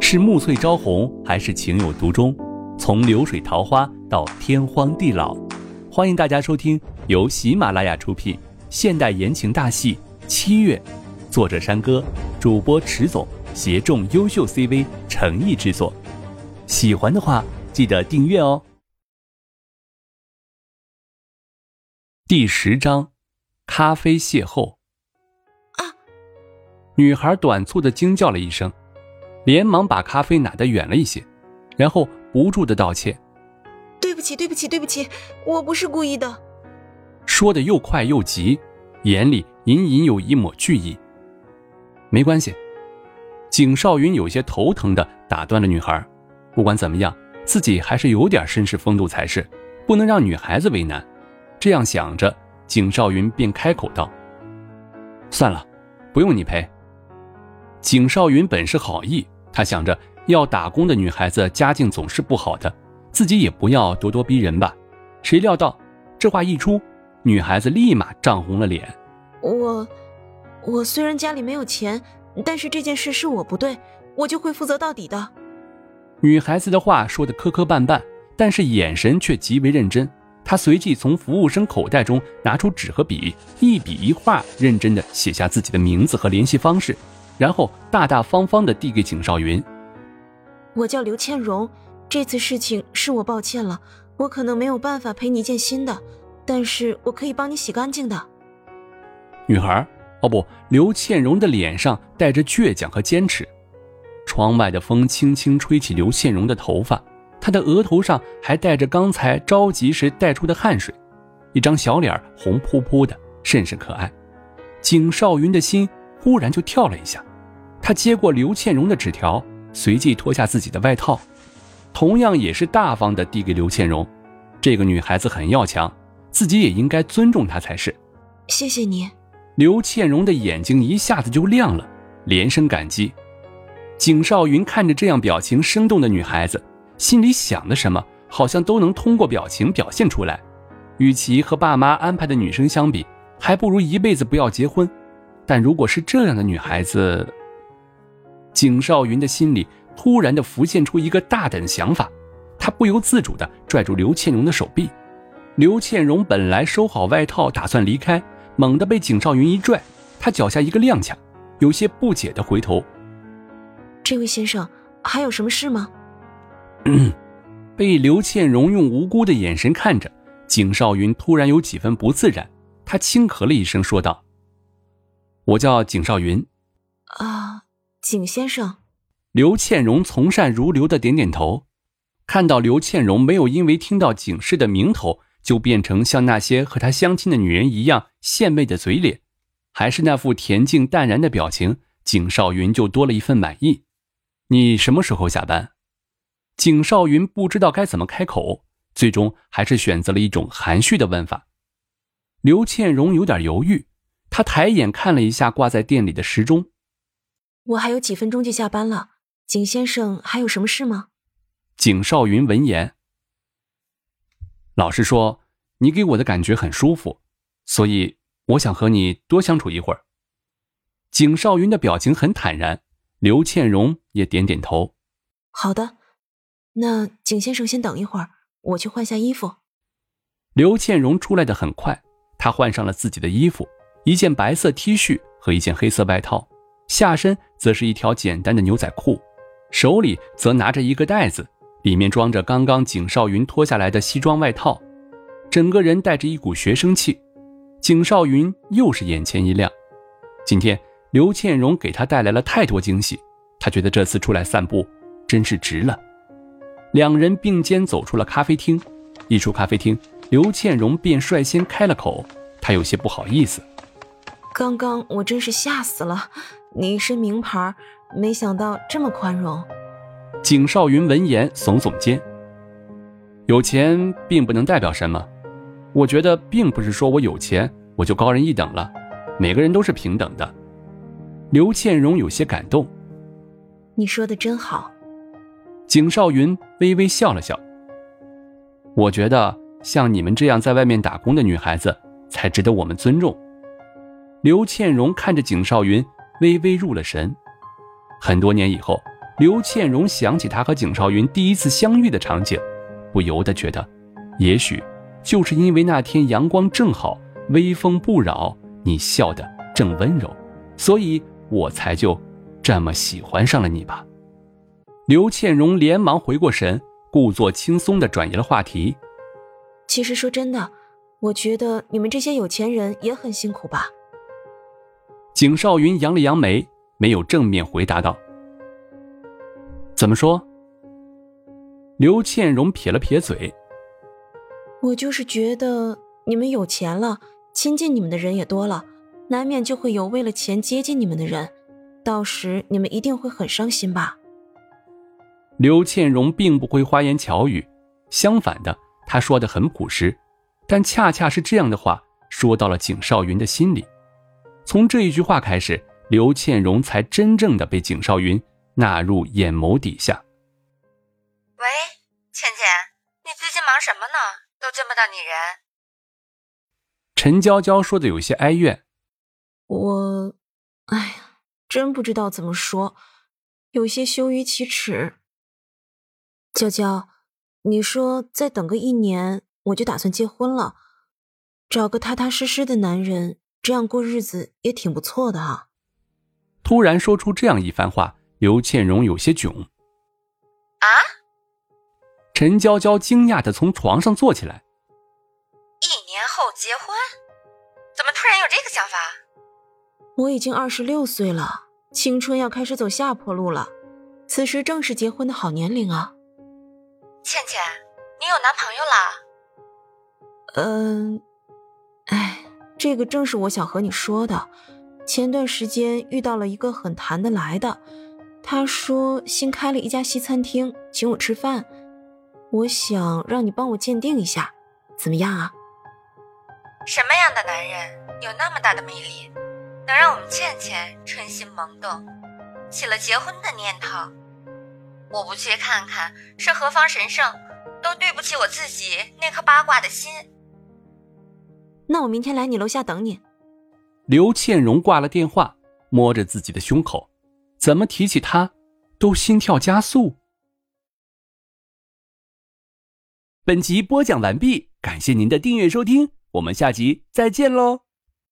是暮翠朝红，还是情有独钟？从流水桃花到天荒地老，欢迎大家收听由喜马拉雅出品现代言情大戏《七月》，作者山歌，主播迟总，协众优秀 CV 诚意制作。喜欢的话，记得订阅哦。第十章，咖啡邂逅。啊！女孩短促的惊叫了一声，连忙把咖啡拿得远了一些，然后不住的道歉：“对不起，对不起，对不起，我不是故意的。”说的又快又急，眼里隐隐有一抹惧意。没关系，景少云有些头疼的打断了女孩。不管怎么样，自己还是有点绅士风度才是，不能让女孩子为难。这样想着，景少云便开口道：“算了，不用你赔。”景少云本是好意，他想着要打工的女孩子家境总是不好的，自己也不要咄咄逼人吧。谁料到这话一出，女孩子立马涨红了脸。我，我虽然家里没有钱，但是这件事是我不对，我就会负责到底的。女孩子的话说的磕磕绊绊，但是眼神却极为认真。他随即从服务生口袋中拿出纸和笔，一笔一画认真的写下自己的名字和联系方式，然后大大方方的递给景少云：“我叫刘倩荣，这次事情是我抱歉了，我可能没有办法赔你一件新的，但是我可以帮你洗干净的。”女孩，哦不，刘倩荣的脸上带着倔强和坚持。窗外的风轻轻吹起刘倩荣的头发。她的额头上还带着刚才着急时带出的汗水，一张小脸红扑扑的，甚是可爱。景少云的心忽然就跳了一下，他接过刘倩荣的纸条，随即脱下自己的外套，同样也是大方的递给刘倩荣。这个女孩子很要强，自己也应该尊重她才是。谢谢你。刘倩荣的眼睛一下子就亮了，连声感激。景少云看着这样表情生动的女孩子。心里想的什么，好像都能通过表情表现出来。与其和爸妈安排的女生相比，还不如一辈子不要结婚。但如果是这样的女孩子，景少云的心里突然的浮现出一个大胆的想法，他不由自主的拽住刘倩荣的手臂。刘倩荣本来收好外套打算离开，猛地被景少云一拽，他脚下一个踉跄，有些不解的回头：“这位先生，还有什么事吗？” 被刘倩荣用无辜的眼神看着，景少云突然有几分不自然。他轻咳了一声，说道：“我叫景少云。”啊，景先生。刘倩荣从善如流的点点头。看到刘倩荣没有因为听到景氏的名头就变成像那些和他相亲的女人一样献媚的嘴脸，还是那副恬静淡然的表情，景少云就多了一份满意。你什么时候下班？景少云不知道该怎么开口，最终还是选择了一种含蓄的问法。刘倩荣有点犹豫，她抬眼看了一下挂在店里的时钟，我还有几分钟就下班了。景先生还有什么事吗？景少云闻言，老实说，你给我的感觉很舒服，所以我想和你多相处一会儿。景少云的表情很坦然，刘倩荣也点点头，好的。那景先生先等一会儿，我去换下衣服。刘倩荣出来的很快，她换上了自己的衣服，一件白色 T 恤和一件黑色外套，下身则是一条简单的牛仔裤，手里则拿着一个袋子，里面装着刚刚景少云脱下来的西装外套，整个人带着一股学生气。景少云又是眼前一亮，今天刘倩荣给他带来了太多惊喜，他觉得这次出来散步真是值了。两人并肩走出了咖啡厅，一出咖啡厅，刘倩荣便率先开了口，她有些不好意思：“刚刚我真是吓死了，你一身名牌，没想到这么宽容。”景少云闻言耸耸肩：“有钱并不能代表什么，我觉得并不是说我有钱我就高人一等了，每个人都是平等的。”刘倩荣有些感动：“你说的真好。”景少云微微笑了笑。我觉得像你们这样在外面打工的女孩子才值得我们尊重。刘倩荣看着景少云，微微入了神。很多年以后，刘倩荣想起他和景少云第一次相遇的场景，不由得觉得，也许就是因为那天阳光正好，微风不扰，你笑得正温柔，所以我才就这么喜欢上了你吧。刘倩荣连忙回过神，故作轻松地转移了话题。其实说真的，我觉得你们这些有钱人也很辛苦吧。景少云扬了扬眉，没有正面回答道：“怎么说？”刘倩荣撇了撇嘴：“我就是觉得你们有钱了，亲近你们的人也多了，难免就会有为了钱接近你们的人，到时你们一定会很伤心吧。”刘倩荣并不会花言巧语，相反的，她说的很朴实，但恰恰是这样的话说到了景少云的心里。从这一句话开始，刘倩荣才真正的被景少云纳入眼眸底下。喂，倩倩，你最近忙什么呢？都见不到你人。陈娇娇说的有些哀怨。我，哎呀，真不知道怎么说，有些羞于启齿。娇娇，你说再等个一年，我就打算结婚了，找个踏踏实实的男人。这样过日子也挺不错的啊。突然说出这样一番话，刘倩荣有些囧。啊！陈娇娇惊讶的从床上坐起来。一年后结婚？怎么突然有这个想法？我已经二十六岁了，青春要开始走下坡路了，此时正是结婚的好年龄啊。倩倩，你有男朋友啦？嗯，哎。这个正是我想和你说的。前段时间遇到了一个很谈得来的，他说新开了一家西餐厅，请我吃饭。我想让你帮我鉴定一下，怎么样啊？什么样的男人有那么大的魅力，能让我们倩倩春心萌动，起了结婚的念头？我不去看看是何方神圣，都对不起我自己那颗八卦的心。那我明天来你楼下等你。刘倩荣挂了电话，摸着自己的胸口，怎么提起他，都心跳加速。本集播讲完毕，感谢您的订阅收听，我们下集再见喽。